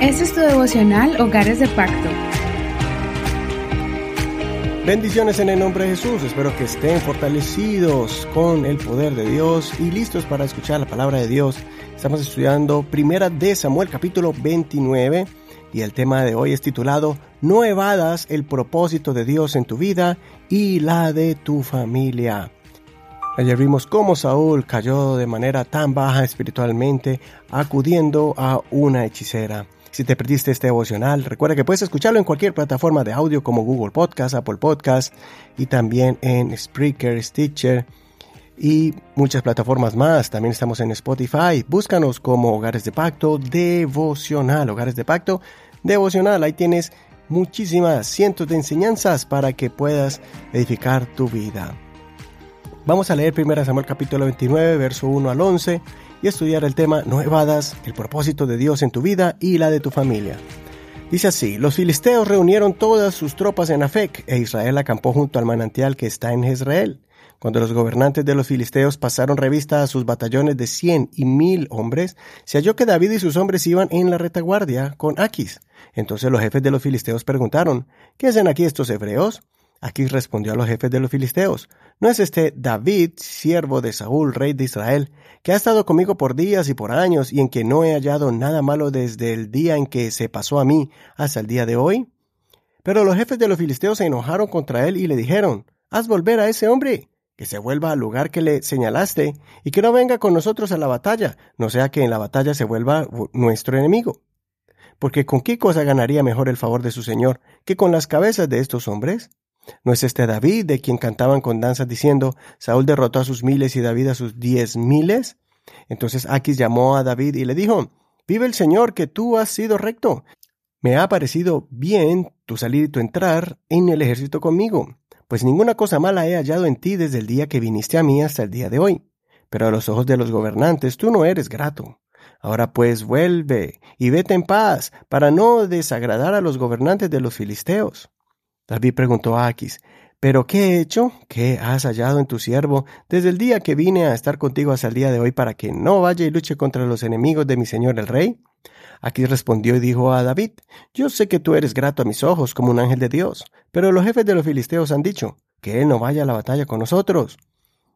Este es tu devocional Hogares de Pacto. Bendiciones en el nombre de Jesús. Espero que estén fortalecidos con el poder de Dios y listos para escuchar la palabra de Dios. Estamos estudiando Primera de Samuel capítulo 29 y el tema de hoy es titulado No evadas el propósito de Dios en tu vida y la de tu familia. Ayer vimos cómo Saúl cayó de manera tan baja espiritualmente acudiendo a una hechicera. Si te perdiste este devocional, recuerda que puedes escucharlo en cualquier plataforma de audio como Google Podcast, Apple Podcast y también en Spreaker, Stitcher y muchas plataformas más. También estamos en Spotify. Búscanos como Hogares de Pacto Devocional. Hogares de Pacto Devocional. Ahí tienes muchísimas cientos de enseñanzas para que puedas edificar tu vida. Vamos a leer 1 Samuel capítulo 29, verso 1 al 11 y estudiar el tema No evadas el propósito de Dios en tu vida y la de tu familia. Dice así, los filisteos reunieron todas sus tropas en Afec e Israel acampó junto al manantial que está en Jezreel. Cuando los gobernantes de los filisteos pasaron revista a sus batallones de cien y mil hombres, se halló que David y sus hombres iban en la retaguardia con Aquis. Entonces los jefes de los filisteos preguntaron, ¿qué hacen aquí estos hebreos? Aquí respondió a los jefes de los filisteos, ¿no es este David, siervo de Saúl, rey de Israel, que ha estado conmigo por días y por años y en que no he hallado nada malo desde el día en que se pasó a mí hasta el día de hoy? Pero los jefes de los filisteos se enojaron contra él y le dijeron, Haz volver a ese hombre, que se vuelva al lugar que le señalaste y que no venga con nosotros a la batalla, no sea que en la batalla se vuelva nuestro enemigo. Porque con qué cosa ganaría mejor el favor de su Señor que con las cabezas de estos hombres? ¿No es este David de quien cantaban con danzas diciendo, Saúl derrotó a sus miles y David a sus diez miles? Entonces Aquis llamó a David y le dijo, Vive el Señor, que tú has sido recto. Me ha parecido bien tu salir y tu entrar en el ejército conmigo, pues ninguna cosa mala he hallado en ti desde el día que viniste a mí hasta el día de hoy. Pero a los ojos de los gobernantes tú no eres grato. Ahora pues vuelve y vete en paz, para no desagradar a los gobernantes de los filisteos. David preguntó a Aquis, ¿Pero qué he hecho? ¿Qué has hallado en tu siervo desde el día que vine a estar contigo hasta el día de hoy para que no vaya y luche contra los enemigos de mi señor el rey? Aquis respondió y dijo a David, Yo sé que tú eres grato a mis ojos como un ángel de Dios, pero los jefes de los filisteos han dicho, que él no vaya a la batalla con nosotros.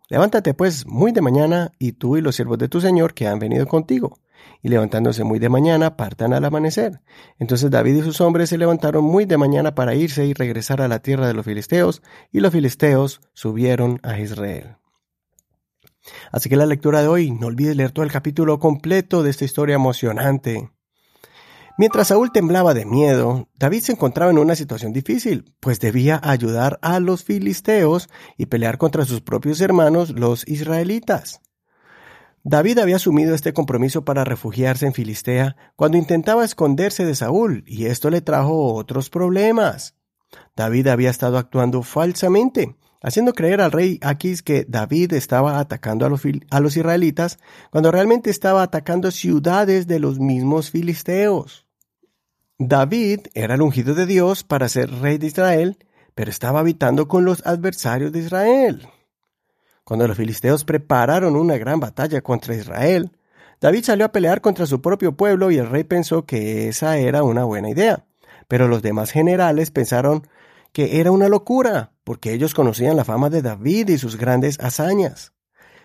Levántate pues muy de mañana, y tú y los siervos de tu señor que han venido contigo, y levantándose muy de mañana partan al amanecer. Entonces David y sus hombres se levantaron muy de mañana para irse y regresar a la tierra de los filisteos, y los filisteos subieron a Israel. Así que la lectura de hoy, no olvides leer todo el capítulo completo de esta historia emocionante. Mientras Saúl temblaba de miedo, David se encontraba en una situación difícil, pues debía ayudar a los filisteos y pelear contra sus propios hermanos, los israelitas. David había asumido este compromiso para refugiarse en Filistea cuando intentaba esconderse de Saúl, y esto le trajo otros problemas. David había estado actuando falsamente, haciendo creer al rey Aquis que David estaba atacando a los, a los, israelitas, cuando realmente estaba atacando ciudades de los mismos filisteos. David era el ungido de Dios para ser rey de Israel, pero estaba habitando con los adversarios de Israel. Cuando los filisteos prepararon una gran batalla contra Israel, David salió a pelear contra su propio pueblo y el rey pensó que esa era una buena idea. Pero los demás generales pensaron que era una locura, porque ellos conocían la fama de David y sus grandes hazañas.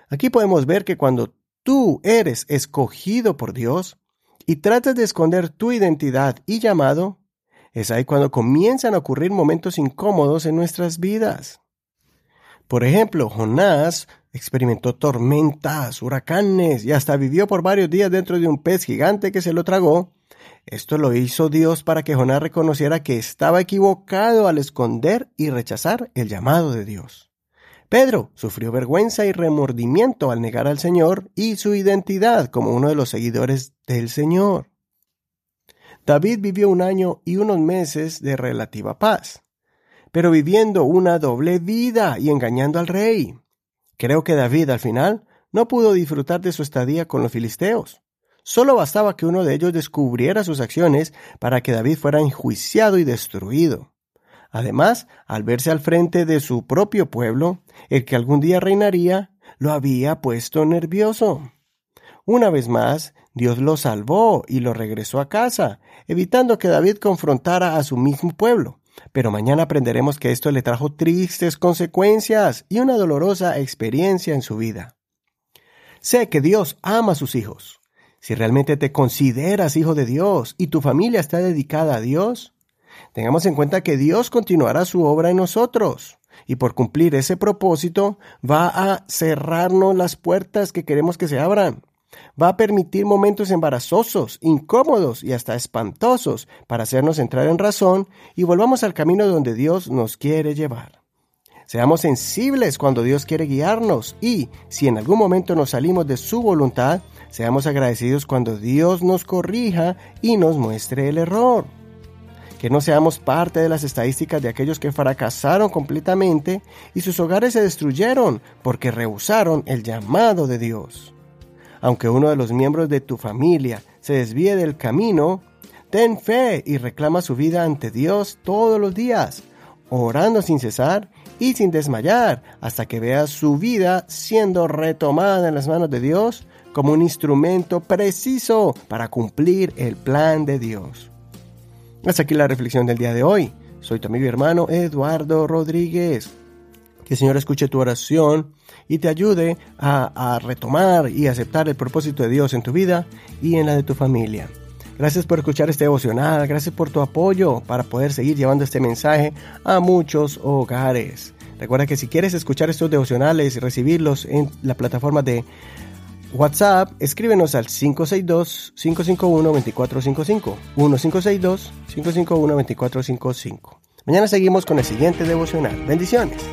Aquí podemos ver que cuando tú eres escogido por Dios y tratas de esconder tu identidad y llamado, es ahí cuando comienzan a ocurrir momentos incómodos en nuestras vidas. Por ejemplo, Jonás experimentó tormentas, huracanes y hasta vivió por varios días dentro de un pez gigante que se lo tragó. Esto lo hizo Dios para que Jonás reconociera que estaba equivocado al esconder y rechazar el llamado de Dios. Pedro sufrió vergüenza y remordimiento al negar al Señor y su identidad como uno de los seguidores del Señor. David vivió un año y unos meses de relativa paz pero viviendo una doble vida y engañando al rey. Creo que David al final no pudo disfrutar de su estadía con los filisteos. Solo bastaba que uno de ellos descubriera sus acciones para que David fuera enjuiciado y destruido. Además, al verse al frente de su propio pueblo, el que algún día reinaría, lo había puesto nervioso. Una vez más, Dios lo salvó y lo regresó a casa, evitando que David confrontara a su mismo pueblo. Pero mañana aprenderemos que esto le trajo tristes consecuencias y una dolorosa experiencia en su vida. Sé que Dios ama a sus hijos. Si realmente te consideras hijo de Dios y tu familia está dedicada a Dios, tengamos en cuenta que Dios continuará su obra en nosotros y por cumplir ese propósito va a cerrarnos las puertas que queremos que se abran. Va a permitir momentos embarazosos, incómodos y hasta espantosos para hacernos entrar en razón y volvamos al camino donde Dios nos quiere llevar. Seamos sensibles cuando Dios quiere guiarnos y, si en algún momento nos salimos de su voluntad, seamos agradecidos cuando Dios nos corrija y nos muestre el error. Que no seamos parte de las estadísticas de aquellos que fracasaron completamente y sus hogares se destruyeron porque rehusaron el llamado de Dios. Aunque uno de los miembros de tu familia se desvíe del camino, ten fe y reclama su vida ante Dios todos los días, orando sin cesar y sin desmayar, hasta que veas su vida siendo retomada en las manos de Dios como un instrumento preciso para cumplir el plan de Dios. Hasta aquí la reflexión del día de hoy. Soy tu amigo y hermano Eduardo Rodríguez. Que el Señor escuche tu oración y te ayude a, retomar y aceptar el propósito de Dios en tu vida y en la de tu familia. Gracias por escuchar este devocional, gracias por tu apoyo para poder seguir llevando este mensaje a muchos hogares. Recuerda que si quieres escuchar estos devocionales y recibirlos en la plataforma de WhatsApp, escríbenos al 562-551-2455. 1562-551-2455. Mañana seguimos con el siguiente devocional. Bendiciones.